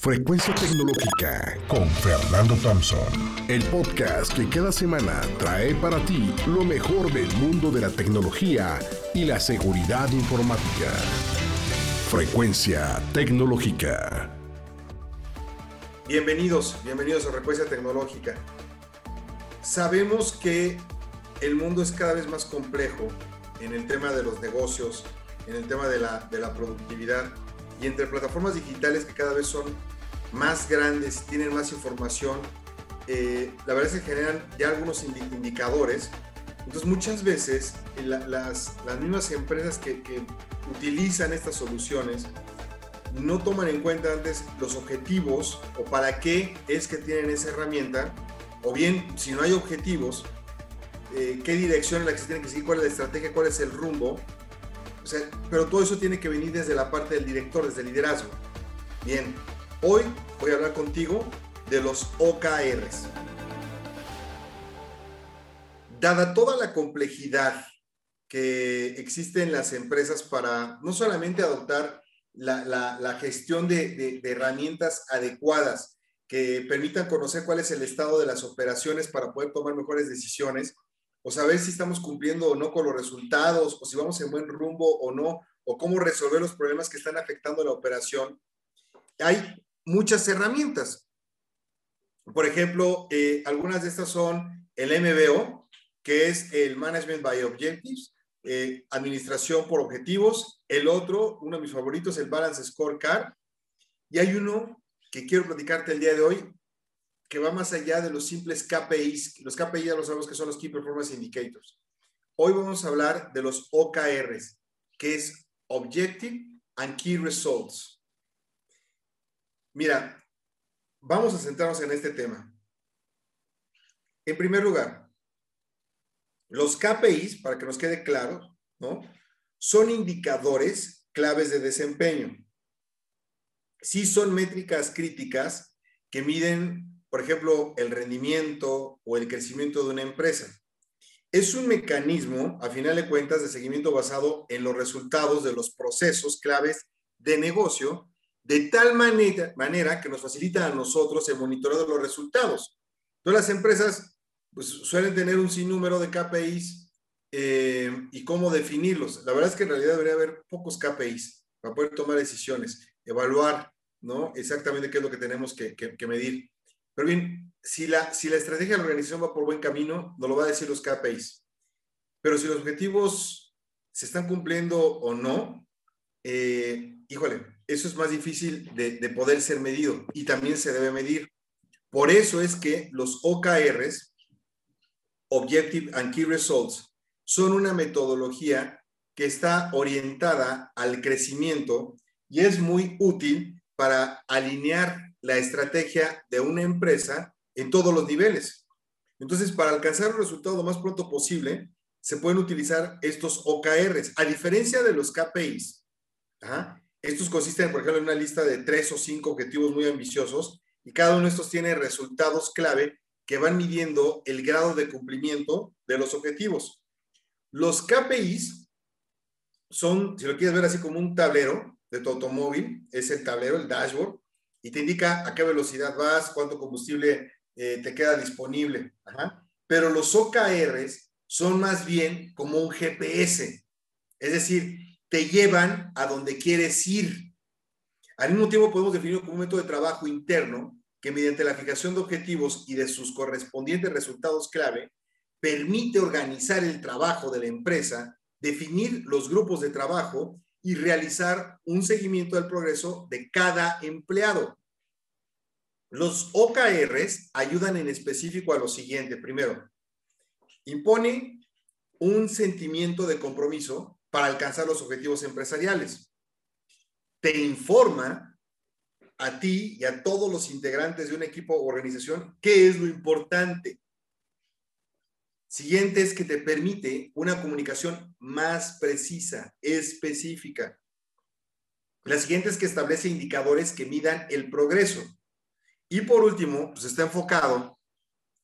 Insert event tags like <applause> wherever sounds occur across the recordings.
Frecuencia Tecnológica con Fernando Thompson. El podcast que cada semana trae para ti lo mejor del mundo de la tecnología y la seguridad informática. Frecuencia Tecnológica. Bienvenidos, bienvenidos a Frecuencia Tecnológica. Sabemos que el mundo es cada vez más complejo en el tema de los negocios, en el tema de la, de la productividad y entre plataformas digitales que cada vez son más grandes, tienen más información, eh, la verdad es que generan ya algunos indicadores. Entonces muchas veces eh, las, las, mismas empresas que, que, utilizan estas soluciones no toman en cuenta antes los objetivos o para qué es que tienen esa herramienta, o bien si no hay objetivos, eh, qué dirección en la que se tiene que seguir, cuál es la estrategia, cuál es el rumbo. Pero todo eso tiene que venir desde la parte del director, desde el liderazgo. Bien, hoy voy a hablar contigo de los OKRs. Dada toda la complejidad que existe en las empresas para no solamente adoptar la, gestión de, herramientas adecuadas que permitan conocer cuál es el estado de las operaciones para poder tomar mejores decisiones, o saber si estamos cumpliendo o no con los resultados, o si vamos en buen rumbo o no, o cómo resolver los problemas que están afectando la operación. Hay muchas herramientas. Por ejemplo, eh, algunas de estas son el MBO, que es el Management by Objectives, eh, administración por objetivos. El otro, uno de mis favoritos, el Balance Scorecard. Y hay uno que quiero platicarte el día de hoy, que va más allá de los simples KPIs. Los KPIs ya lo sabemos que son los Key Performance Indicators. Hoy vamos a hablar de los OKRs, que es Objective and Key Results. Mira, vamos a centrarnos en este tema. En primer lugar, los KPIs, para que nos quede claro, ¿no? Son indicadores claves de desempeño. Sí son métricas críticas que miden, por ejemplo, el rendimiento o el crecimiento de una empresa. Es un mecanismo, a final de cuentas, de seguimiento basado en los resultados de los procesos claves de negocio de tal manera, manera que nos facilita a nosotros el monitoreo de los resultados. Todas las empresas pues, suelen tener un sinnúmero de KPIs eh, y cómo definirlos. La verdad es que en realidad debería haber pocos KPIs para poder tomar decisiones, evaluar ¿no? exactamente qué es lo que tenemos que, que, medir. Pero bien, si la, si la estrategia de la organización va por buen camino, nos lo va a decir los KPIs. Pero si los objetivos se están cumpliendo o no, eh, híjole, eso es más difícil de, poder ser medido y también se debe medir. Por eso es que los OKRs, Objective and Key Results, son una metodología que está orientada al crecimiento y es muy útil para alinear la estrategia de una empresa en todos los niveles. Entonces, para alcanzar el resultado lo más pronto posible, se pueden utilizar estos OKRs, a diferencia de los KPIs. Estos consisten, por ejemplo, en una lista de tres o cinco objetivos muy ambiciosos y cada uno de estos tiene resultados clave que van midiendo el grado de cumplimiento de los objetivos. Los KPIs son, si lo quieres ver así como un tablero de tu automóvil, es el tablero, el dashboard, y te indica a qué velocidad vas, cuánto combustible eh, te queda disponible. Pero los OKRs son más bien como un GPS, es decir, te llevan a donde quieres ir. Al mismo tiempo podemos definirlo como un método de trabajo interno que mediante la fijación de objetivos y de sus correspondientes resultados clave, permite organizar el trabajo de la empresa, definir los grupos de trabajo y realizar un seguimiento del progreso de cada empleado. Los OKRs ayudan en específico a lo siguiente. Primero, impone un sentimiento de compromiso para alcanzar los objetivos empresariales. Te informa a ti y a todos los integrantes de un equipo o organización qué es lo importante. Siguiente es que te permite una comunicación más precisa, específica. La siguiente es que establece indicadores que midan el progreso. Y por último, pues está enfocado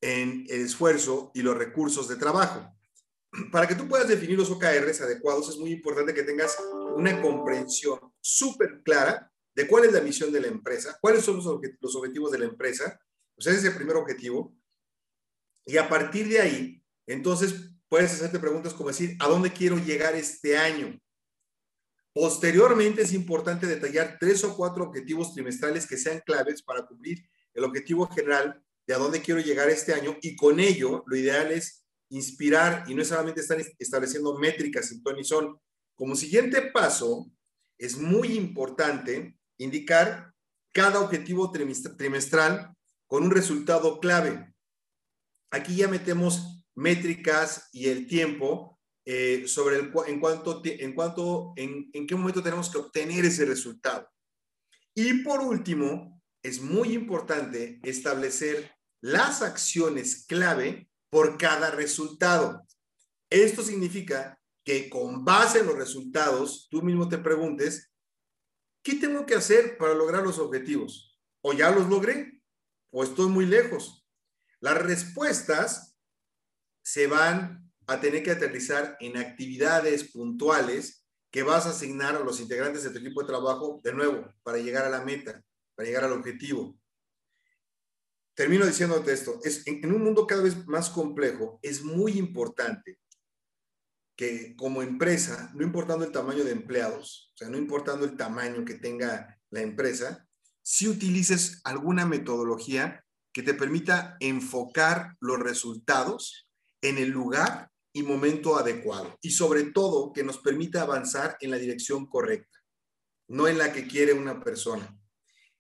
en el esfuerzo y los recursos de trabajo <clears throat> para que tú puedas definir los OKRs adecuados, es muy importante que tengas una comprensión súper clara de cuál es la misión de la empresa, cuáles son los, objetivos de la empresa. Pues ese es el primer objetivo. Y a partir de ahí, entonces puedes hacerte preguntas como decir, ¿a dónde quiero llegar este año? Posteriormente es importante detallar tres o cuatro objetivos trimestrales que sean claves para cumplir el objetivo general de a dónde quiero llegar este año y con ello lo ideal es inspirar y no solamente estar estableciendo métricas en ton y son. Como siguiente paso, es muy importante indicar cada objetivo trimestral con un resultado clave. Aquí ya metemos métricas y el tiempo eh, sobre el, en cuanto, en, cuanto en, en qué momento tenemos que obtener ese resultado. Y por último, es muy importante establecer las acciones clave por cada resultado. Esto significa que con base en los resultados, tú mismo te preguntes, ¿qué tengo que hacer para lograr los objetivos? ¿O ya los logré? ¿O estoy muy lejos? Las respuestas se van a tener que aterrizar en actividades puntuales que vas a asignar a los integrantes de tu equipo de trabajo, de nuevo, para llegar a la meta, para llegar al objetivo. Termino diciéndote esto, es, en, un mundo cada vez más complejo, es muy importante que como empresa, no importando el tamaño de empleados, o sea, no importando el tamaño que tenga la empresa, si utilices alguna metodología que te permita enfocar los resultados en el lugar y momento adecuado. Y sobre todo, que nos permita avanzar en la dirección correcta, no en la que quiere una persona.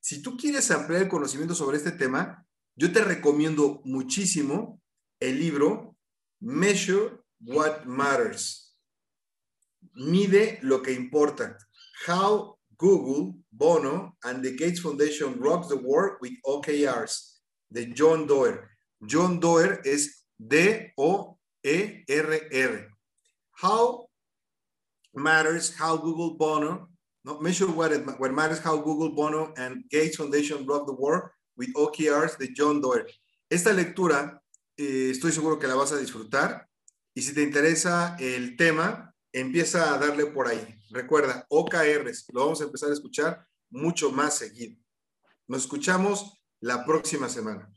Si tú quieres ampliar el conocimiento sobre este tema, yo te recomiendo muchísimo el libro Measure What Matters. Mide lo que importa. How Google, Bono, and the Gates Foundation Rocks the World with OKRs, de John Doerr. John Doerr es D-O ERR. How matters how Google Bono, no, measure what, it, what matters how Google Bono and Gates Foundation rock the world with OKRs de John Doerr. Esta lectura eh, estoy seguro que la vas a disfrutar y si te interesa el tema, empieza a darle por ahí. Recuerda, OKRs, lo vamos a empezar a escuchar mucho más seguido. Nos escuchamos la próxima semana.